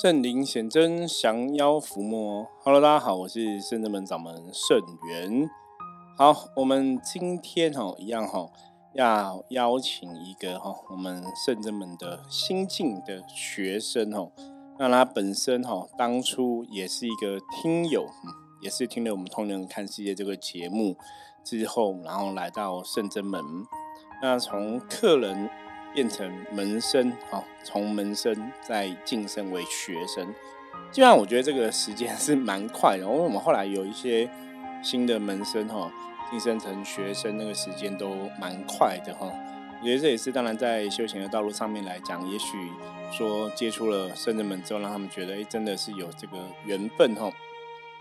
圣灵显真，降妖伏魔。Hello，大家好，我是圣真门掌门圣元。好，我们今天哈一样哈，要邀请一个哈我们圣真门的新进的学生哦。那他本身哈当初也是一个听友，也是听了我们《通灵看世界》这个节目之后，然后来到圣真门。那从客人变成门生，哈，从门生再晋升为学生，基本上我觉得这个时间是蛮快的。因为我们后来有一些新的门生，哈，晋升成学生，那个时间都蛮快的，哈。我觉得这也是当然在修行的道路上面来讲，也许说接触了圣人们之后，让他们觉得，哎，真的是有这个缘分，哈。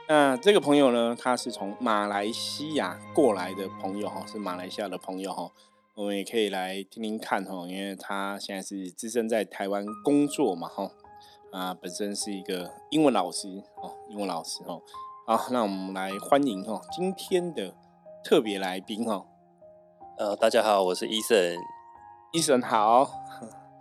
那这个朋友呢，他是从马来西亚过来的朋友，哈，是马来西亚的朋友，哈。我们也可以来听听看哈，因为他现在是资深在台湾工作嘛哈，啊，本身是一个英文老师哦，英文老师哦，好，那我们来欢迎哈今天的特别来宾哈，呃，大家好，我是医生，医生好，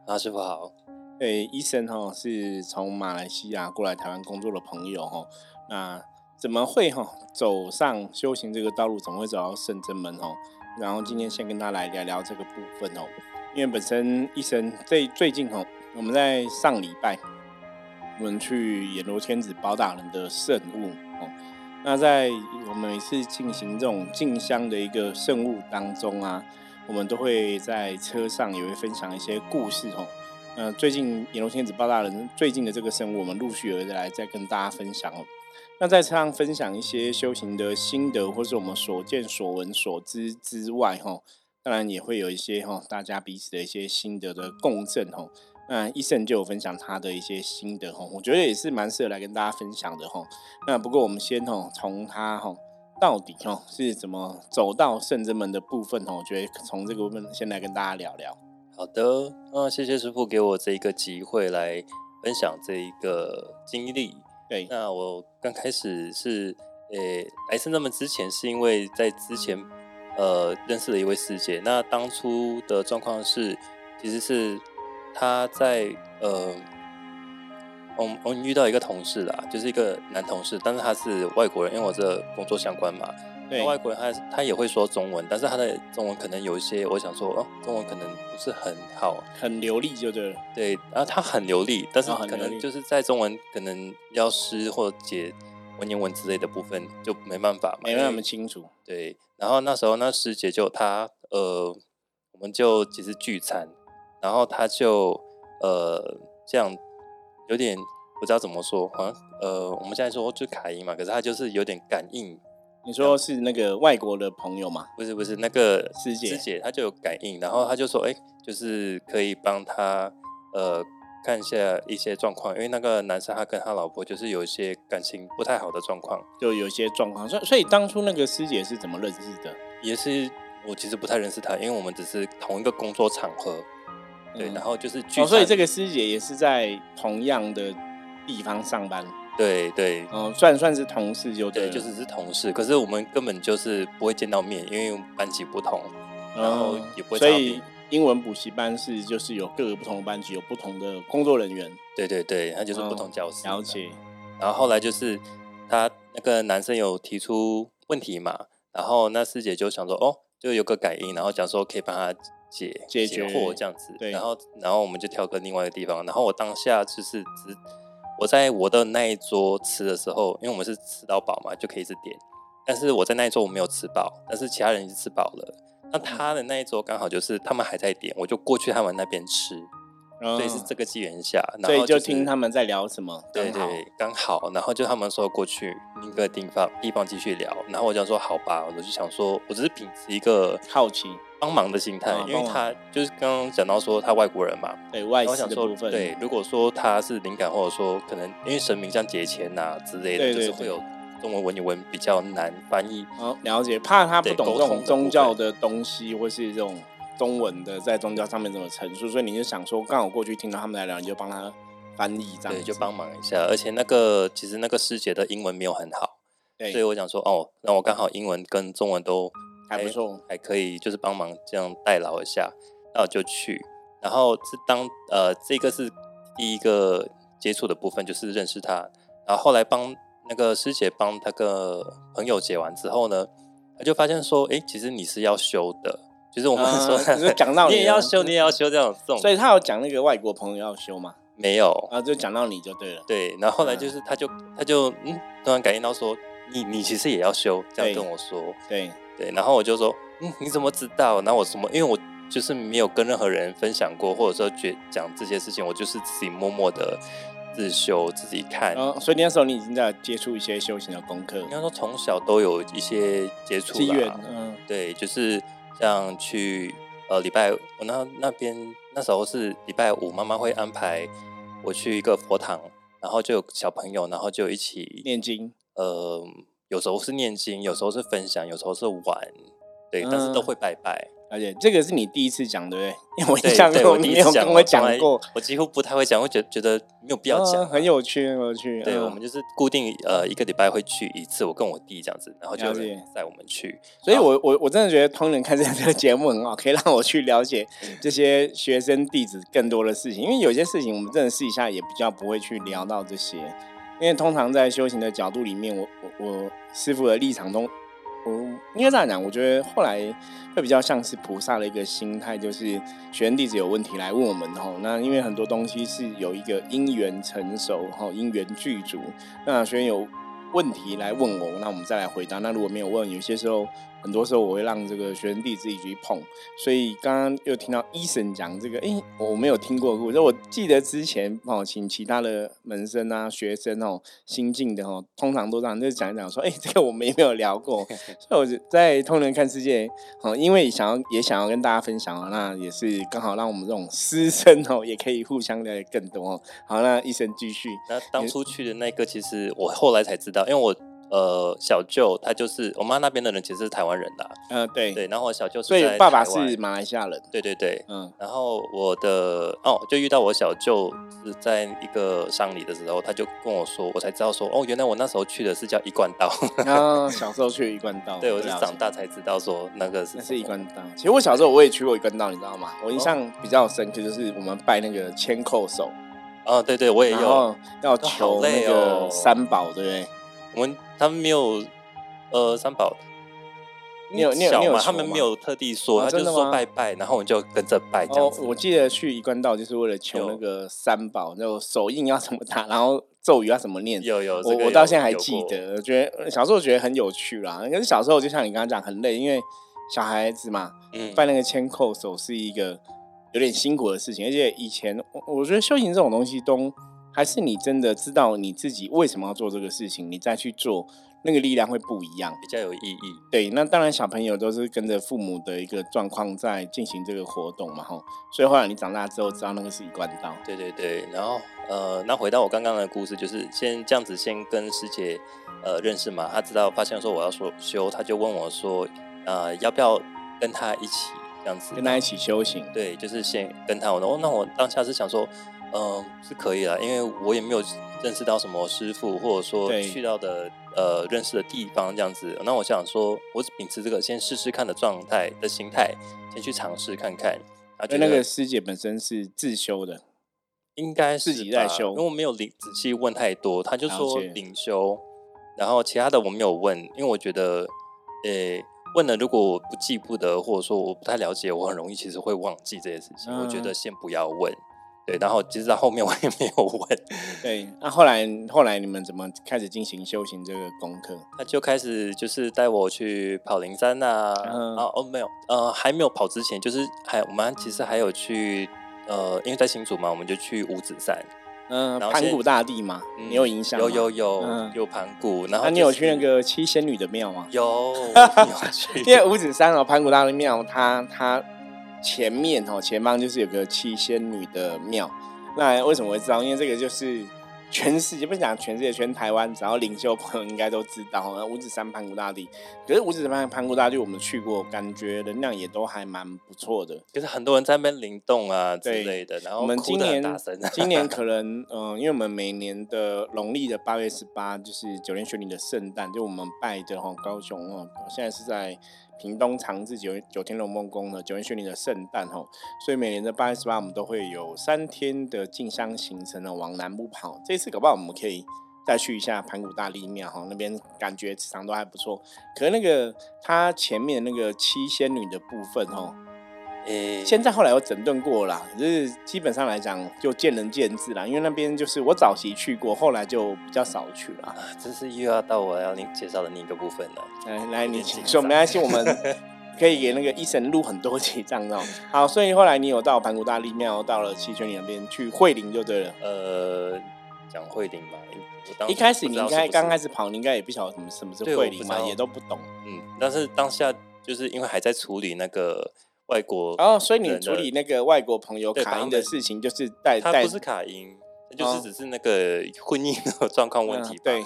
啊，师傅好，对，医生哈是从马来西亚过来台湾工作的朋友哈，那怎么会哈走上修行这个道路，怎么会走到圣真门哦？然后今天先跟他来聊聊这个部分哦，因为本身医生最最近哦，我们在上礼拜我们去阎罗天子包大人的圣物哦，那在我们每次进行这种进香的一个圣物当中啊，我们都会在车上也会分享一些故事哦。那，最近阎罗天子包大人最近的这个圣物，我们陆续有来再跟大家分享哦。那在车上分享一些修行的心得，或是我们所见所闻所知之外，哈，当然也会有一些哈大家彼此的一些心得的共振，哈。那医生就有分享他的一些心得，哈，我觉得也是蛮适合来跟大家分享的，哈。那不过我们先哈从他哈到底哈是怎么走到圣真门的部分，哈，我觉得从这个部分先来跟大家聊聊。好的，那谢谢师傅给我这一个机会来分享这一个经历。对，那我刚开始是，诶，来深圳门之前是因为在之前，呃，认识了一位师姐。那当初的状况是，其实是她在，呃，我我们遇到一个同事啦，就是一个男同事，但是他是外国人，因为我这工作相关嘛。对，外国人他他也会说中文，但是他的中文可能有一些，我想说哦，中文可能不是很好，很流利就对了。对，然后他很流利，但是可能就是在中文可能要诗或解文言文之类的部分就没办法，没那么清楚。对，然后那时候那师姐就她呃，我们就其实聚餐，然后他就呃这样有点不知道怎么说，好像呃我们现在说就卡音嘛，可是他就是有点感应。你说是那个外国的朋友吗？不是不是，那个师姐师姐她就有感应，然后她就说，哎，就是可以帮他呃看一下一些状况，因为那个男生他跟他老婆就是有一些感情不太好的状况，就有一些状况。所以所以当初那个师姐是怎么认识的？也是我其实不太认识她，因为我们只是同一个工作场合，对，然后就是哦，所以这个师姐也是在同样的地方上班。对对，嗯，算算是同事就对，就只是同事，可是我们根本就是不会见到面，因为班级不同，然后也不会。所以英文补习班是就是有各个不同的班级，有不同的工作人员。对对对，他就是不同角色。了解。然后后来就是他那个男生有提出问题嘛，然后那师姐就想说，哦，就有个感应，然后讲说可以帮他解解决惑这样子。对。然后然后我们就跳个另外一个地方，然后我当下就是只。我在我的那一桌吃的时候，因为我们是吃到饱嘛，就可以一直点。但是我在那一桌我没有吃饱，但是其他人已经吃饱了。那他的那一桌刚好就是他们还在点，我就过去他们那边吃。所以是这个机缘下，所以就听他们在聊什么。对对，刚好，然后就他们说过去另一个地方地方继续聊，然后我就说好吧，我就想说，我只是秉持一个好奇。帮忙的心态，因为他就是刚刚讲到说他外国人嘛，对外的部分，对，如果说他是灵感，或者说可能因为神明像节钱呐之类的，就是会有中文文言文比较难翻译。哦，了解，怕他不懂这种宗教的东西，或是这种中文的在宗教上面怎么陈述，所以你就想说，刚好过去听到他们来聊，你就帮他翻译这样，对，就帮忙一下。而且那个其实那个师姐的英文没有很好，对所以我想说，哦，那我刚好英文跟中文都。还不错，还可以，就是帮忙这样代劳一下，那我就去。然后是当呃，这个是第一个接触的部分，就是认识他。然后后来帮那个师姐帮他个朋友解完之后呢，他就发现说，哎，其实你是要修的，就是我们说，就讲到 你也要修，你也要修这种这种。所以他有讲那个外国朋友要修吗？没有啊，就讲到你就对了。对，然后后来就是他就他就嗯，突然感应到说，你你其实也要修，这样跟我说。对对，然后我就说，嗯，你怎么知道？然后我什么？因为我就是没有跟任何人分享过，或者说觉讲这些事情，我就是自己默默的。自修自己看，所以那时候你已经在接触一些修行的功课。应该说从小都有一些接触机缘，嗯，对，就是像去呃礼拜，我那那边那时候是礼拜五，妈妈会安排我去一个佛堂，然后就有小朋友，然后就一起念经。呃，有时候是念经，有时候是分享，有时候是玩，对，但是都会拜拜。而且这个是你第一次讲对不对？因为我印象中你没有跟我讲过，我几乎不太会讲，我觉觉得没有必要讲。很有趣，很有趣。对，我们就是固定呃一个礼拜会去一次，我跟我弟这样子，然后就带我们去。所以我我我真的觉得通人看这这个节目很好，可以让我去了解这些学生弟子更多的事情。因为有些事情我们真的私底下也比较不会去聊到这些，因为通常在修行的角度里面，我我我师傅的立场中。应该这样讲，我觉得后来会比较像是菩萨的一个心态，就是学员弟子有问题来问我们吼，那因为很多东西是有一个因缘成熟吼，因缘具足，那学员有问题来问我，那我们再来回答。那如果没有问，有些时候。很多时候我会让这个学生弟自己去碰，所以刚刚又听到医生讲这个，哎，我没有听过。我说我记得之前哦，请其他的门生啊、学生哦、新进的哦，通常都这样就讲一讲，说哎，这个我们也没有聊过。所以我在通人看世界哦，因为想要也想要跟大家分享啊，那也是刚好让我们这种师生哦，也可以互相了解更多哦。好，那医生继续。那当初去的那个，其实我后来才知道，因为我。呃，小舅他就是我妈那边的人，其实是台湾人的。嗯，对对。然后我小舅，所以爸爸是马来西亚人。对对对，嗯。然后我的哦，就遇到我小舅是在一个丧礼的时候，他就跟我说，我才知道说，哦，原来我那时候去的是叫一贯道。啊，小时候去一贯道。对，我是长大才知道说那个是是一贯道。其实我小时候我也去过一贯道，你知道吗？我印象比较深刻就是我们拜那个千叩手。哦，对对，我也有。要求那个三宝，对不对？我们他们没有。呃，三宝，你有你有你有他们没有特地说，他就是说拜拜，然后我们就跟着拜这样子。我记得去一贯道就是为了求那个三宝，那个手印要怎么打，然后咒语要怎么念。有有，我我到现在还记得，我觉得小时候觉得很有趣啦。可是小时候就像你刚刚讲，很累，因为小孩子嘛，嗯拜那个千叩手是一个有点辛苦的事情，而且以前我我觉得修行这种东西都还是你真的知道你自己为什么要做这个事情，你再去做。那个力量会不一样，比较有意义。对，那当然小朋友都是跟着父母的一个状况在进行这个活动嘛，吼。所以后来你长大之后知道那个是一贯道。对对对，然后呃，那回到我刚刚的故事，就是先这样子先跟师姐呃认识嘛，他知道发现说我要说修，他就问我说呃要不要跟他一起这样子，跟他一起修行。对，就是先跟他，我说那我当下是想说，嗯，是可以啊，因为我也没有认识到什么师傅，或者说去到的。呃，认识的地方这样子，那我想说，我是秉持这个先试试看的状态的心态，先去尝试看看。啊，就那个师姐本身是自修的，应该自己在修，因为我没有领仔细问太多，他就说领修，然后其他的我没有问，因为我觉得，呃，问了如果我不记不得，或者说我不太了解，我很容易其实会忘记这些事情，我觉得先不要问。对，然后其实到后面我也没有问。对，那后来后来你们怎么开始进行修行这个功课？他就开始就是带我去跑灵山呐，啊哦没有，呃还没有跑之前，就是还我们其实还有去呃，因为在新竹嘛，我们就去五指山，嗯，盘古大帝嘛，你有影响？有有有有盘古，然后你有去那个七仙女的庙吗？有，有 去。因为五指山哦，盘古大帝庙，它它。前面哦，前方就是有个七仙女的庙。那为什么会知道？因为这个就是全世界，不讲全世界，全台湾，只要领袖朋友应该都知道。那五指山盘古大帝，可是五指山盘古大帝我们去过，感觉能量也都还蛮不错的。就是很多人在那边灵动啊之类的。然后我们今年 今年可能嗯，因为我们每年的农历的八月十八就是九天玄女的圣诞，就我们拜的哈高雄哦，现在是在。屏东长治九九天龙梦宫呢九天玄灵的圣诞吼，所以每年的八月十八，我们都会有三天的进香行程呢，往南部跑。这次搞不好我们可以再去一下盘古大立庙哈，那边感觉磁场都还不错。可是那个它前面那个七仙女的部分吼。诶，现在后来我整顿过了，就是基本上来讲就见仁见智啦。因为那边就是我早期去过，后来就比较少去了。这是又要到我要你介绍的另一个部分了。来来，你请说，没关系，我们 可以给那个医生录很多集这样哦。好，所以后来你有到盘古大帝庙，到了七泉里那边去慧灵就对了。呃，讲慧灵吧，一开始你应该刚开始跑，你应该也不晓得什么什么是慧灵嘛，也都不懂。嗯，但是当下就是因为还在处理那个。外国哦，所以你处理那个外国朋友卡音的事情，就是带他不是卡音，就是只是那个婚姻的状况问题。对，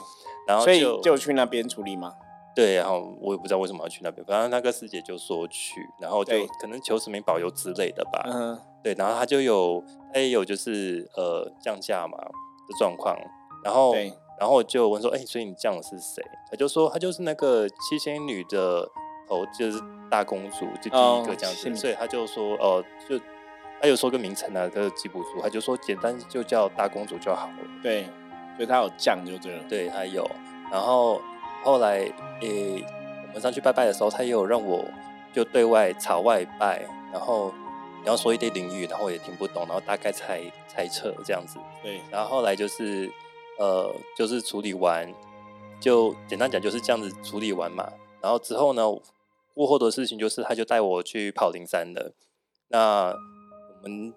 然后所以就去那边处理吗？对，然后我也不知道为什么要去那边，反正那个师姐就说去，然后就可能求神明保佑之类的吧。嗯，对，然后他就有他也有就是呃降价嘛的状况，然后然后就问说，哎，所以你降的是谁？他就说他就是那个七仙女的。头就是大公主，就第一个这样子，所以他就说，哦，就他有说个名称啊，可是记不住，他就说简单就叫大公主就好了。对，所以他有降就对了。对他有，然后后来诶，我们上去拜拜的时候，他也有让我就对外朝外拜，然后你要说一堆领域，然后我也听不懂，然后大概猜猜测这样子。对，然后后来就是呃，就是处理完，就简单讲就是这样子处理完嘛。然后之后呢？过后的事情就是，他就带我去跑灵山了。那我们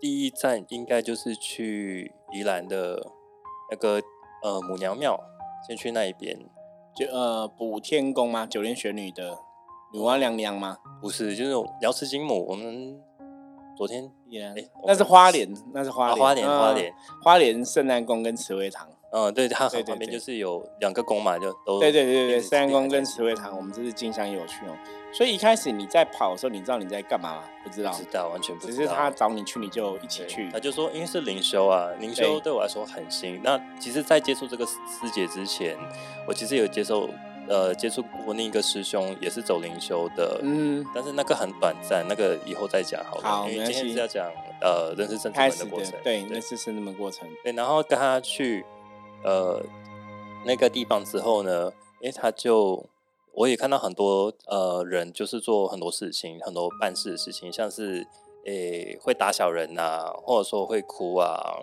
第一站应该就是去宜兰的那个呃母娘庙，先去那一边，就呃补天宫吗？九莲玄女的女娲娘娘吗？不是，就是瑶池金母。我们昨天也，那是花莲，那是花莲，花莲，花莲，花莲圣诞宫跟慈惠堂。嗯，对，它旁边就是有两个宫嘛，就都对对对对，三安宫跟慈惠堂，我们这是进香有趣哦。所以一开始你在跑的时候，你知道你在干嘛吗？不知道，知道，完全不知道。只是他找你去，你就一起去。他就说，因为是灵修啊，灵修对我来说很新。那其实，在接触这个师姐之前，我其实有接受呃接触过另一个师兄，也是走灵修的，嗯，但是那个很短暂，那个以后再讲好了。好，因为今天是要讲呃认识圣子门的过程，对，认识圣子门过程。对，然后跟他去。呃，那个地方之后呢？诶他就我也看到很多呃人，就是做很多事情，很多办事的事情，像是诶会打小人呐，或者说会哭啊，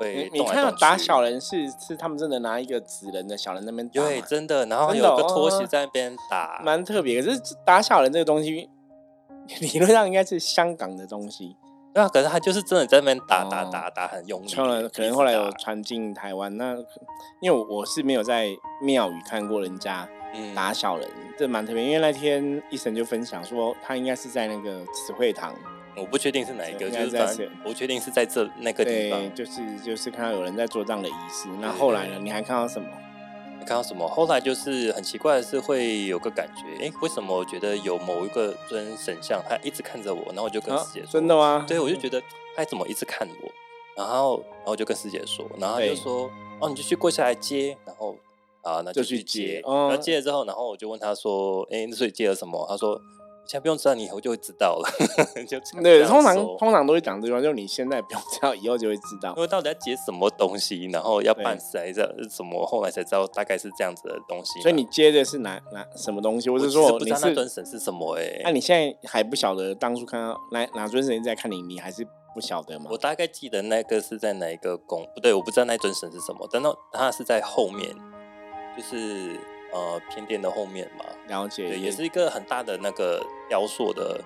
会你看到打小人是是他们真的拿一个纸人的小人那边打，对，真的，然后有个拖鞋在那边打，蛮特别。可是打小人这个东西，理论上应该是香港的东西。对啊，可是他就是真的在那边打打打打很用力。可能后来有传进台湾，那因为我是没有在庙宇看过人家打小人，这蛮特别。因为那天医生就分享说，他应该是在那个慈惠堂，我不确定是哪一个，就是在我确定是在这那个地方，就是就是看到有人在做这样的仪式。那后来呢？你还看到什么？看到什么？后来就是很奇怪的是，会有个感觉，哎，为什么我觉得有某一个尊神像，他一直看着我，然后我就跟师姐说，真的吗？对，我就觉得他怎么一直看我，然后，然后就跟师姐说，然后他就说，哦，你就去跪下来接，然后，啊，那就去接，然后接了之后，然后我就问他说，哎，所以接了什么？他说。现在不用知道，你以后就会知道了。就对，通常通常都会讲这句话，就是你现在不用知道，以后就会知道。因为到底要接什么东西，然后要办事还是什么，后来才知道大概是这样子的东西。所以你接的是哪哪什么东西？我是说，不知道那尊神是什么？哎，那你现在还不晓得当初看到哪哪尊神在看你，你还是不晓得吗？我大概记得那个是在哪一个宫，不对，我不知道那尊神是什么，但那它是在后面，就是。呃，偏殿的后面嘛，了解，也是一个很大的那个雕塑的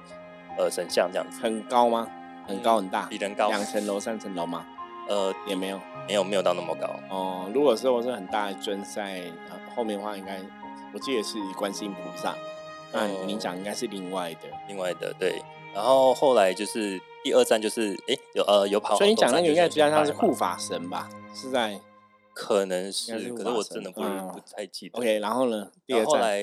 呃神像，这样子。很高吗？很高很大，比人高两层楼、三层楼吗？呃，也没有，没有，没有到那么高。哦，如果说我是很大的尊在后面的话，应该我记得是观世音菩萨。那您讲应该是另外的，另外的对。然后后来就是第二站，就是哎有呃有跑，所以你讲那个应该比较像是护法神吧？是在。可能是，可是我真的不不太记得。OK，然后呢？然后后来，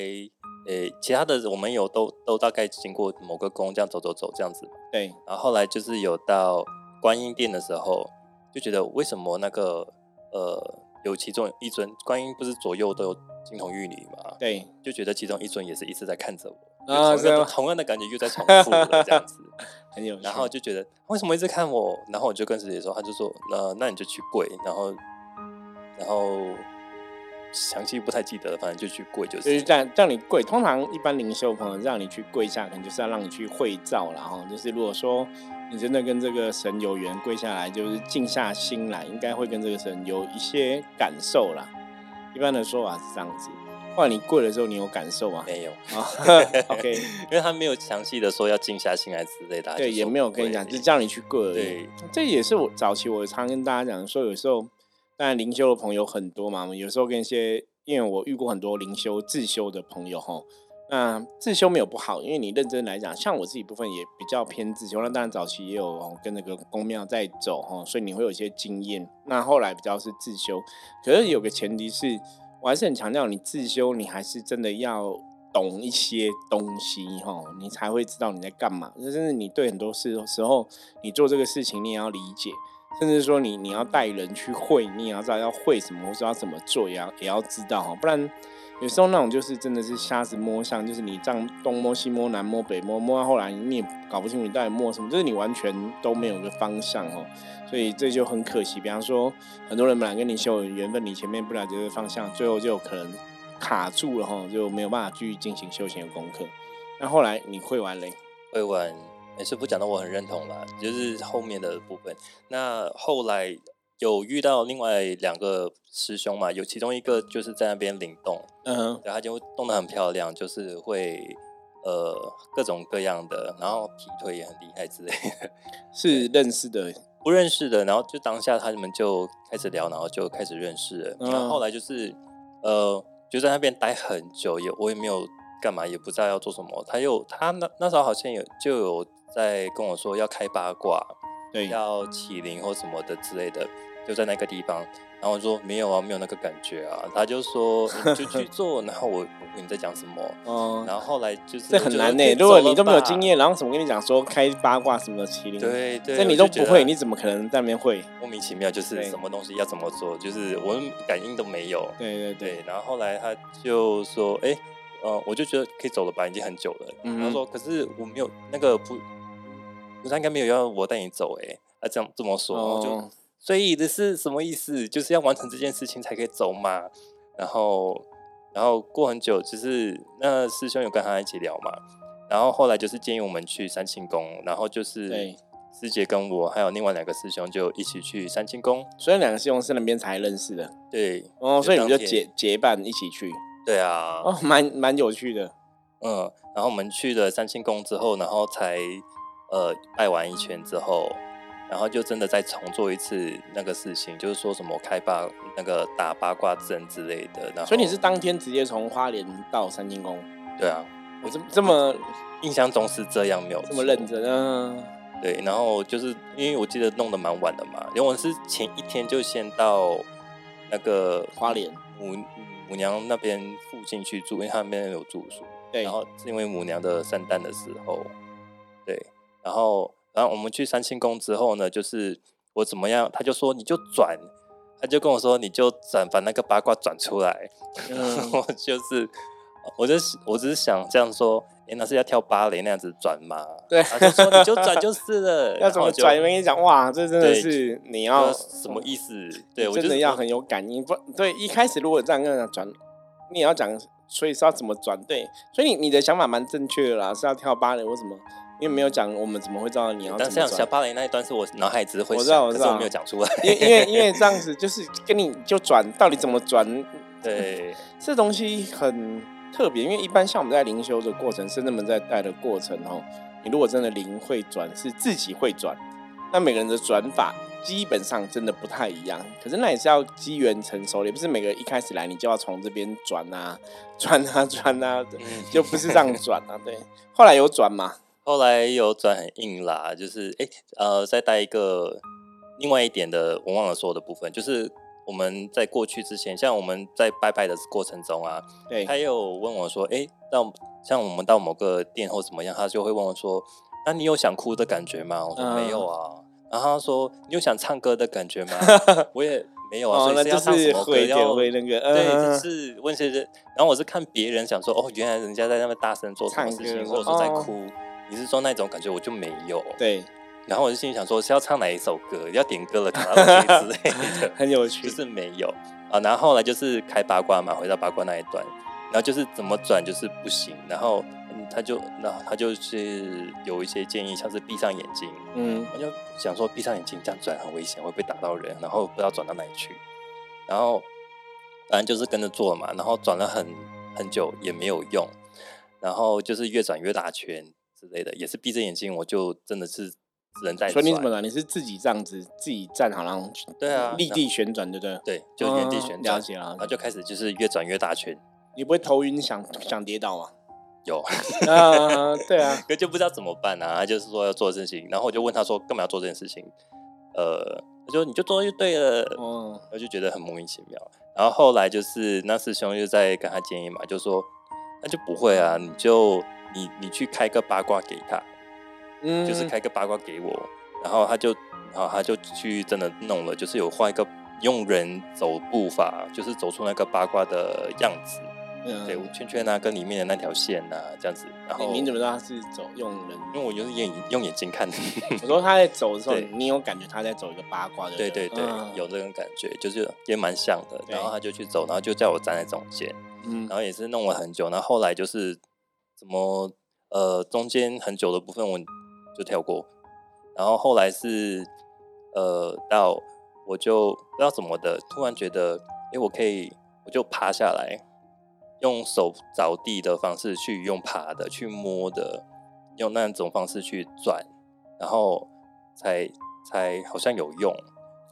呃，其他的我们有都都大概经过某个宫，这样走走走这样子。对。然后后来就是有到观音殿的时候，就觉得为什么那个呃有其中一尊观音不是左右都有金童玉女嘛？对。就觉得其中一尊也是一直在看着我。啊同样的是吗同样的感觉又在重 复了这样子。很有趣。然后就觉得为什么一直看我？然后我就跟师姐说，他就说，呃，那你就去跪，然后，然后详细不太记得了，反正就去跪就。就是是让让你跪，通常一般灵修朋友让你去跪下，可能就是要让你去会照然后。就是如果说你真的跟这个神有缘，跪下来就是静下心来，应该会跟这个神有一些感受啦。一般的说法是这样子。或者你跪的时候，你有感受吗？没有，啊，OK，因为他没有详细的说要静下心来之类的。他对，也没有跟你讲，就叫你去跪而已。对，这也是我早期我常跟大家讲说，有时候当然灵修的朋友很多嘛，有时候跟一些因为我遇过很多灵修自修的朋友哈，那自修没有不好，因为你认真来讲，像我自己部分也比较偏自修，那当然早期也有跟那个公庙在走哈，所以你会有一些经验。那后来比较是自修，可是有个前提是，我还是很强调，你自修你还是真的要懂一些东西哈，你才会知道你在干嘛。甚至你对很多事时候，你做这个事情你也要理解，甚至说你你要带人去会，你也要知道要会什么，或者要怎么做，也要也要知道哈，不然。有时候那种就是真的是瞎子摸象，就是你这样东摸西摸南摸北摸，摸到后来你也搞不清楚你到底摸什么，就是你完全都没有个方向哦，所以这就很可惜。比方说，很多人本来跟你修有缘分，你前面不了解这个方向，最后就可能卡住了哈，就没有办法继续进行修行的功课。那后来你会完嘞？会完，没事不讲的我很认同啦，就是后面的部分。那后来有遇到另外两个师兄嘛，有其中一个就是在那边灵动，嗯，然后他就动得很漂亮，就是会呃各种各样的，然后劈腿也很厉害之类的。是认识的，不认识的，然后就当下他们就开始聊，然后就开始认识了。嗯然后后来就是呃就在那边待很久，也我也没有干嘛，也不知道要做什么。他又他那那时候好像有就有在跟我说要开八卦，对，要起灵或什么的之类的，就在那个地方。然后我说没有啊，没有那个感觉啊。他就说就去 做，然后我我你在讲什么。嗯、然后后来就是这很难呢、如果你都没有经验，然后怎么跟你讲说开八卦什么的麒麟，对对，这你都不会，你怎么可能在那边会？莫名其妙，就是什么东西要怎么做，就是我们感应都没有。对对对，对，然后后来他就说：“哎、呃，我就觉得可以走了吧，已经很久了。嗯哼然后说：“可是我没有那个不，他应该没有要我带你走、欸，哎，他这样这么说，然后就哦，所以这是什么意思？就是要完成这件事情才可以走嘛。然后，然后过很久，就是那师兄有跟他一起聊嘛。然后后来就是建议我们去三清宫，然后就是对师姐跟我还有另外两个师兄就一起去三清宫。所以两个师兄是那边才认识的对，哦，所以你们就结结伴一起去对啊，哦，蛮蛮有趣的。嗯，然后我们去了三清宫之后，然后才呃拜完一圈之后，然后就真的再重做一次那个事情，就是说什么开八那个打八卦阵之类的。然后，所以你是当天直接从花莲到三清宫，对啊，我这这么印象中是这样，没有这么认。真啊，对，然后就是因为我记得弄得蛮晚的嘛，因为我是前一天就先到那个花莲母母娘那边附近去住，因为他那边有住宿。对然，后是因为母娘的圣诞的时候，对，然后然后我们去三清宫之后呢，就是我怎么样，他就说你就转，他就跟我说你就转，把那个八卦转出来，嗯我就是，我就我只是想这样说，哎，那是要跳芭蕾那样子转嘛，对他就说你就转 就是了，要怎么转？我跟你讲，哇，这真的是你要什么意思？对我真的要很有感应，不对。一开始如果这样跟人家转，你也要讲，所以是要怎么转？对，所以你你的想法蛮正确的啦，是要跳芭蕾或什么？因为没有讲，我们怎么会知道你要但是像小？芭蕾那一段是我脑海只会我知道，我知道我没有讲出来。因为因为因为 这样子就是跟你就转，到底怎么转？对，这东西很特别，因为一般像我们在灵修的过程，甚至们在带的过程哦，你如果真的灵会转，是自己会转，那每个人的转法基本上真的不太一样。可是那也是要机缘成熟的，也不是每个一开始来你就要从这边转啊、转啊、转啊，嗯就不是这样转啊。对，后来有转吗？后来有转很硬啦，就是哎、诶呃，再带一个另外一点的，我忘了说的部分，就是我们在过去之前，像我们在拜拜的过程中啊，对，他有问我说，哎、到像我们到某个店或怎么样，他就会问我说，那你有想哭的感觉吗？我说嗯没有啊。然后他说：“你有想唱歌的感觉吗？”我也没有啊，所以那就要唱什是么歌要会那个，对，是问一些人，然后我是看别人想说，哦，原来人家在那边大声做什么事情，或者说在哦哭。你是说那种感觉我就没有，对，然后我就心里想说是要唱哪一首歌，要点歌了卡拉 OK 之类的，很有趣，就是没有。啊。然后后来就是开八卦嘛，回到八卦那一段，然后就是怎么转就是不行，然后嗯他就然后他就是有一些建议，像是闭上眼睛，嗯。我就想说闭上眼睛这样转很危险，会不会打到人？然后不知道转到哪里去，然后反正就是跟着做嘛，然后转了很很久也没有用，然后就是越转越大圈之类的，也是闭着眼睛，我就真的是人在转。所以你怎么了？你是自己这样子自己站好，然后对啊立地旋转，对不对？对，就原地嗯旋转，了解了然后就开始就是越转越大圈，你不会头晕想想跌倒吗？有，啊，对啊，可就不知道怎么办啊。他就是说要做事情，然后我就问他说干嘛要做这件事情？呃，他说你就做就对了，嗯，我就觉得很莫名其妙。然后后来就是那师兄又在跟他建议嘛，就说那就不会啊，你就你你去开个八卦给他，嗯就是开个八卦给我，然后他就然后他就去真的弄了，就是有画一个用人走步法，就是走出那个八卦的样子，对，嗯，圈圈啊跟里面的那条线啊这样子。然后你你怎么知道他是走用人？因为我就是眼用眼睛看的，我说他在走的时候，你有感觉他在走一个八卦的？对对对，嗯有这种感觉，就是也蛮像的。然后他就去走，然后就叫我站在中间。嗯然后也是弄了很久，然后后来就是怎么呃中间很久的部分我就跳过，然后后来是呃到我就不知道怎么的，突然觉得诶我可以我就爬下来，用手着地的方式去用爬的去摸的，用那种方式去转，然后才才好像有用，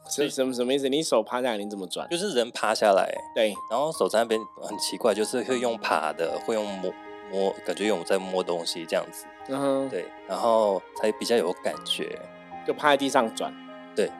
什什么什么意思？你手趴下来，你怎么转？就是人趴下来，对，然后手在那边很奇怪，就是会用爬的，会用摸摸，感觉有在摸东西这样子，然后对，然后才比较有感觉，就趴在地上转，对，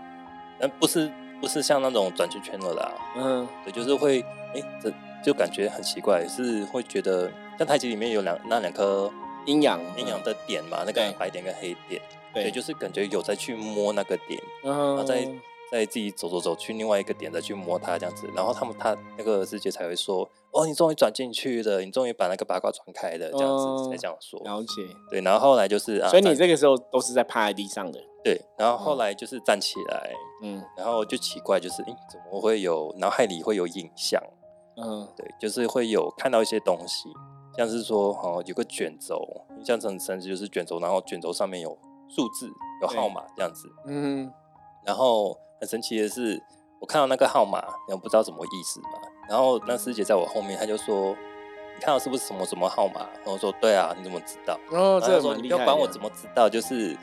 但不是不是像那种转圈圈的啦，嗯对，就是会哎，这就感觉很奇怪，是会觉得像太极里面有两那两颗阴阳阴阳的点嘛，那对个白点跟黑点，对，对，就是感觉有在去摸那个点，然然后再再自己走走走去另外一个点再去摸它这样子，然后他们他那个世界才会说，哦，你终于转进去了，你终于把那个八卦转开了，这样子哦才这样说。了解。对，然后后来就是啊，所以你这个时候都是在趴在地上的，对，然后后来就是站起来，嗯然后就奇怪，就是诶怎么会有脑海里会有影像？嗯对，就是会有看到一些东西，像是说哦有个卷轴，印象很深，就是卷轴，然后卷轴上面有数字、有号码这样子。嗯然后很神奇的是，我看到那个号码，然后不知道什么意思嘛。然后那师姐在我后面，她就说：“你看到是不是什么什么号码？”然后我说：“对啊，你怎么知道？”哦，然后她说：“这个蛮厉害你不要管我怎么知道，就是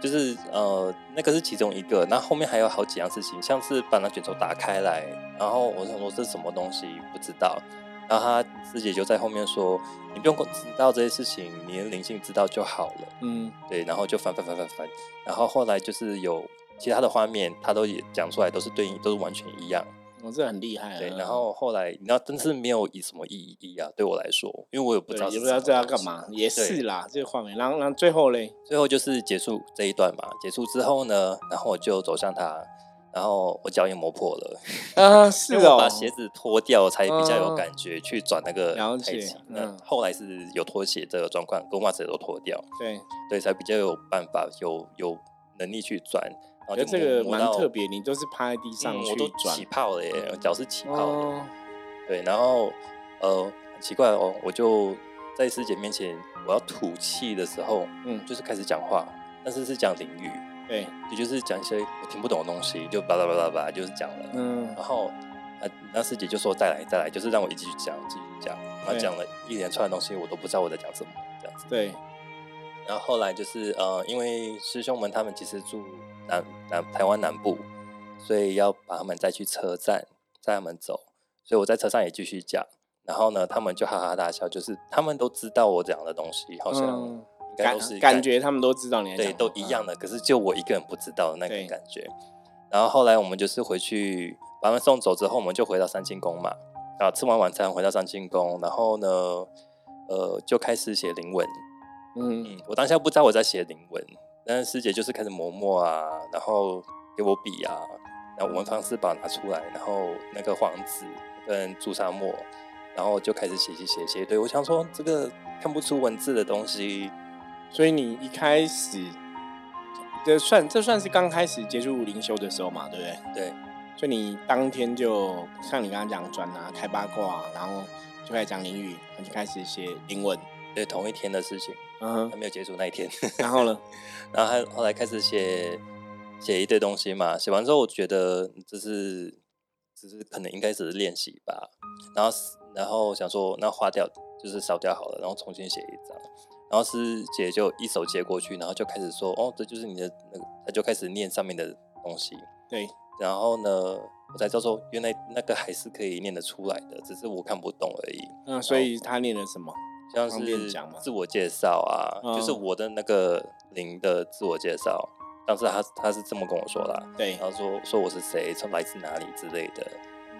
就是呃，那个是其中一个。那后面还有好几样事情，像是把那卷轴打开来，然后我想说这是什么东西，不知道。然后她师姐就在后面说：“你不用知道这些事情，你的灵性知道就好了。”嗯对，然后就翻翻翻翻翻，然后后来就是有其他的画面，他都也讲出来，都是对应，都是完全一样。我这很厉害啊。对，然后后来你知道，真是没有以什么意义啊，对我来说，因为我也不知道也不知道这要干嘛，也是啦，这个画面。然后然后最后嘞，最后就是结束这一段嘛，结束之后呢，然后我就走向他，然后我脚也磨破了，啊 是哦，把鞋子脱掉才比较有哦感觉去转那个了解太极。嗯后来是有脱鞋这个状况，跟袜子也都脱掉，对，对，才比较有办法有有能力去转。我觉得这个蛮特别，你都是趴在地上去嗯我都起泡了耶，脚是起泡的。哦，对，然后呃，很奇怪哦，我就在师姐面前，我要吐气的时候，嗯。就是开始讲话，但是是讲淋语，对，也就是讲一些我听不懂的东西，就巴拉巴拉巴拉，就是讲了。嗯。然后呃，那师姐就说再来再来，就是让我一继续讲，继续讲，然后对。讲了一连串的东西，我都不知道我在讲什么，这样子。对，然后后来就是呃，因为师兄们他们其实住南南台湾南部，所以要把他们载去车站，载他们走，所以我在车上也继续讲。然后呢，他们就哈哈大笑，就是他们都知道我讲的东西，好像嗯应该感都是感觉他们都知道对都一样的，可是就我一个人不知道的那个感觉。然后后来我们就是回去把他们送走之后，我们就回到三清宫嘛，啊，吃完晚餐回到三清宫，然后呢，呃，就开始写灵文。嗯嗯，我当下不知道我在写灵文，但是师姐就是开始磨墨啊，然后给我笔啊，然后文方四宝拿出来，然后那个黄纸跟朱砂墨，然后就开始写写写写。对我想说，这个看不出文字的东西，所以你一开始，这算这算是刚开始接触灵修的时候嘛，对不对？对。所以你当天就像你刚刚讲转啊，开八卦，然后就开始讲灵语，就开始写灵文。对，同一天的事情，嗯，还没有结束那一天。然后呢？然后还后来开始写。写一堆东西嘛，写完之后我觉得这是只是可能应该只是练习吧，然后然后想说那划掉就是烧掉好了，然后重新写一张，然后师姐就一手接过去，然后就开始说哦这就是你的那个，他就开始念上面的东西，对，然后呢我才知道说原来那个还是可以念得出来的，只是我看不懂而已。嗯，所以他念了什么？像是自我介绍啊，就是我的那个灵的自我介绍。当时他他是这么跟我说的，对，然后说说我是谁，从来自哪里之类的，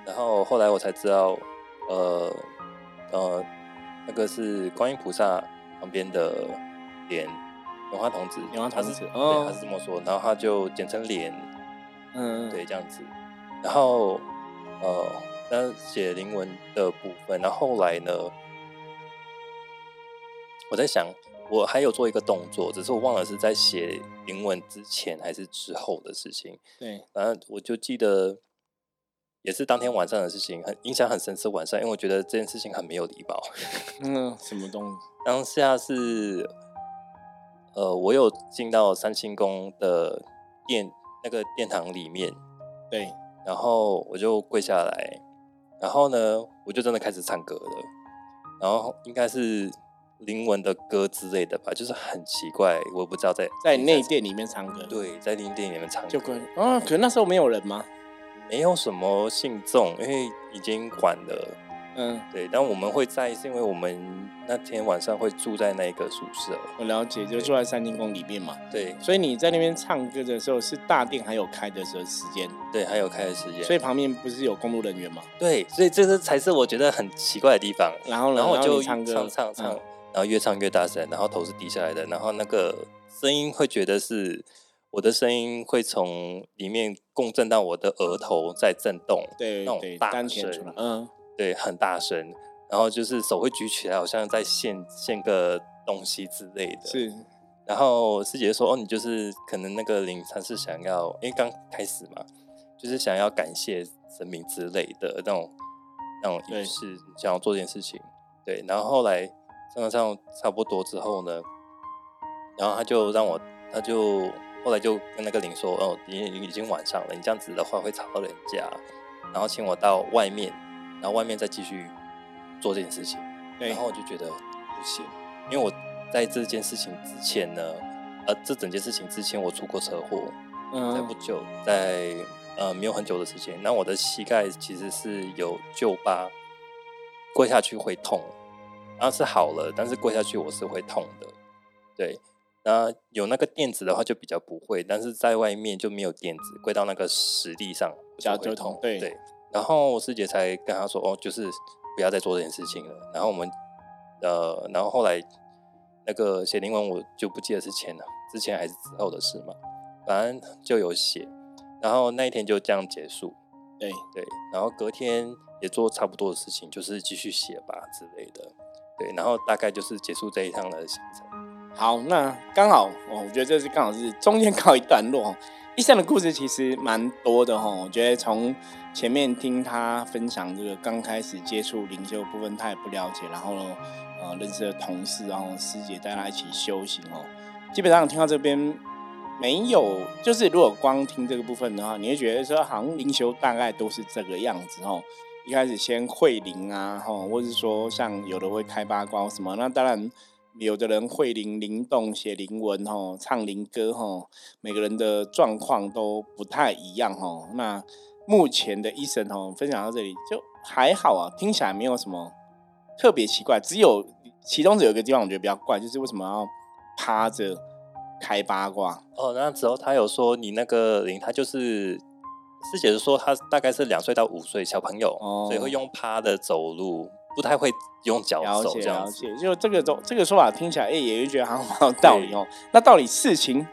然后后来我才知道，呃呃，那个是观音菩萨旁边的莲，莲花童子，莲花童子，对，他是这么说，然后他就简称莲，嗯，对，这样子，然后呃，那写灵文的部分，然后后来呢，我在想。我还有做一个动作，只是我忘了是在写英文之前还是之后的事情。对，然后我就记得也是当天晚上的事情，很印象很深。是晚上，因为我觉得这件事情很没有礼貌。嗯，什么东西？当下是呃，我有进到三清宫的殿那个殿堂里面，对，然后我就跪下来，然后呢，我就真的开始唱歌了，然后应该是。灵文的歌之类的吧，就是很奇怪，我不知道在在内殿里面唱歌。对，在内殿里面唱歌。就可啊，可能那时候没有人吗？没有什么信众，因为已经晚了。嗯，对。但我们会在，是因为我们那天晚上会住在那个宿舍。我了解，就住在三清宫里面嘛。对。所以你在那边唱歌的时候，是大殿还有开的时候时间？对，还有开的时间。所以旁边不是有公路人员吗？对，所以这个才是我觉得很奇怪的地方。然后，然后我就唱唱唱唱。然后越唱越大声，然后头是低下来的，然后那个声音会觉得是我的声音会从里面共振到我的额头在震动，对，那种大声，嗯，对，很大声，然后就是手会举起来，好像在献献个东西之类的。是，然后师姐说：“哦，你就是可能那个灵他是想要，因为刚开始嘛，就是想要感谢神明之类的那种那种仪式，想要做这件事情。”对，然后后来。唱唱差不多之后呢，然后他就让我，他就后来就跟那个林说：“哦，已已经晚上了，你这样子的话会吵到人家。”然后请我到外面，然后外面再继续做这件事情。然后我就觉得不行，因为我在这件事情之前呢，呃，这整件事情之前我出过车祸，在不久，在呃没有很久的时间，那我的膝盖其实是有旧疤，跪下去会痛。然后是好了，但是跪下去我是会痛的，对。那有那个垫子的话就比较不会，但是在外面就没有垫子，跪到那个石地上就会痛。对对。然后我师姐才跟他说：“哦，就是不要再做这件事情了。”然后我们呃，然后后来那个写灵文我就不记得是前了，之前还是之后的事嘛，反正就有写。然后那一天就这样结束。对对。然后隔天也做差不多的事情，就是继续写吧之类的。对，然后大概就是结束这一趟的行程。好，那刚好哦，我觉得这是刚好是中间告一段落。医生的故事其实蛮多的哈，我觉得从前面听他分享这个刚开始接触灵修部分，他也不了解，然后呃认识了同事，然后师姐带他一起修行哦。基本上听到这边没有，就是如果光听这个部分的话，你会觉得说好像灵修大概都是这个样子哦。一开始先会灵啊，吼，或者是说像有的会开八卦什么，那当然有的人会灵灵动写灵文吼，唱灵歌吼，每个人的状况都不太一样吼。那目前的医生吼分享到这里就还好啊，听起来没有什么特别奇怪，只有其中只有一个地方我觉得比较怪，就是为什么要趴着开八卦？哦，那之后他有说你那个灵，他就是。师姐是说，他大概是两岁到五岁小朋友，所以会用趴的走路，不太会用脚走这样子。就这个都这个说法听起来，哎，也觉得好像蛮有道理哦。那到底事情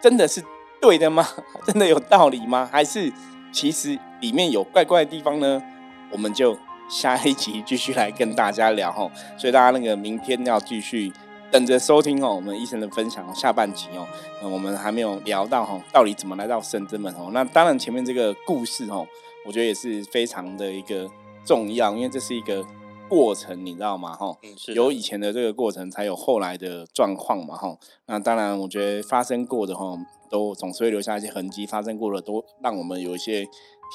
真的是对的吗？真的有道理吗？还是其实里面有怪怪的地方呢？我们就下一集继续来跟大家聊哦。所以大家那个明天要继续等着收听哦，我们医生的分享下半集哦。嗯，我们还没有聊到哈，到底怎么来到深圳门哦？那当然前面这个故事哦，我觉得也是非常的一个重要，因为这是一个。过程你知道吗？哈，有以前的这个过程，才有后来的状况嘛？哈，那当然，我觉得发生过的哈，都总是会留下一些痕迹。发生过的都让我们有一些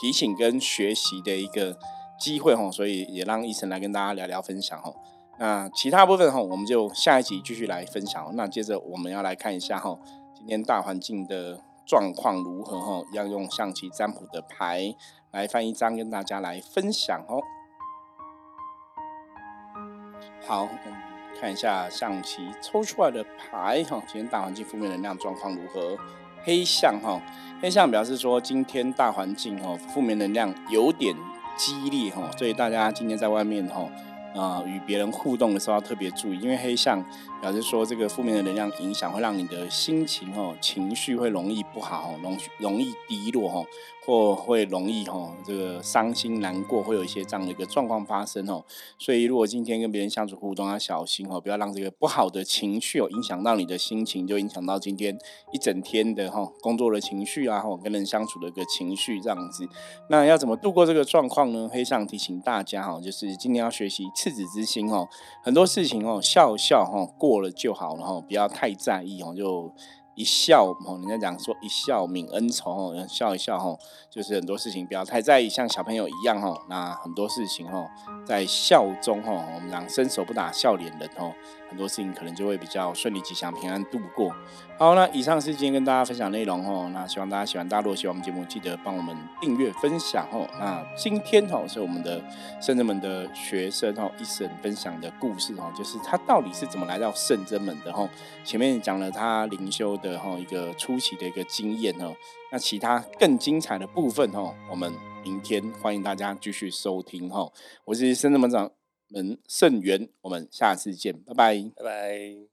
提醒跟学习的一个机会哈，所以也让医生来跟大家聊聊分享哈。那其他部分哈，我们就下一集继续来分享。那接着我们要来看一下哈，今天大环境的状况如何哈？要用象棋占卜的牌来翻一张跟大家来分享哦。好，看一下象棋抽出来的牌哈。今天大环境负面能量状况如何？黑象哈，黑象表示说今天大环境哈负面能量有点激烈哈，所以大家今天在外面哈。啊，与别人互动的时候要特别注意，因为黑象表示说这个负面的能量影响会让你的心情哦，情绪会容易不好，容容易低落哦，或会容易哈这个伤心难过，会有一些这样的一个状况发生哦。所以如果今天跟别人相处互动要小心哦，不要让这个不好的情绪哦影响到你的心情，就影响到今天一整天的哈工作的情绪啊，或跟人相处的一个情绪这样子。那要怎么度过这个状况呢？黑上提醒大家哈，就是今天要学习。赤子之心哦，很多事情哦，笑笑哈过了就好了哈，不要太在意哦，就。一笑吼，人家讲说一笑泯恩仇哦，笑一笑吼，就是很多事情不要太在意，像小朋友一样吼。那很多事情吼，在笑中吼，我们讲伸手不打笑脸人吼，很多事情可能就会比较顺利、吉祥、平安度过。好，那以上是今天跟大家分享内容哦。那希望大家喜欢，大家如果喜欢我们节目，记得帮我们订阅、分享哦。那今天哈是我们的圣真门的学生哦，一生分享的故事哦，就是他到底是怎么来到圣真门的哈。前面讲了他灵修。的哈一个初期的一个经验哦，那其他更精彩的部分哦，我们明天欢迎大家继续收听哈。我是深圳门长门盛元，我们下次见，拜拜，拜拜。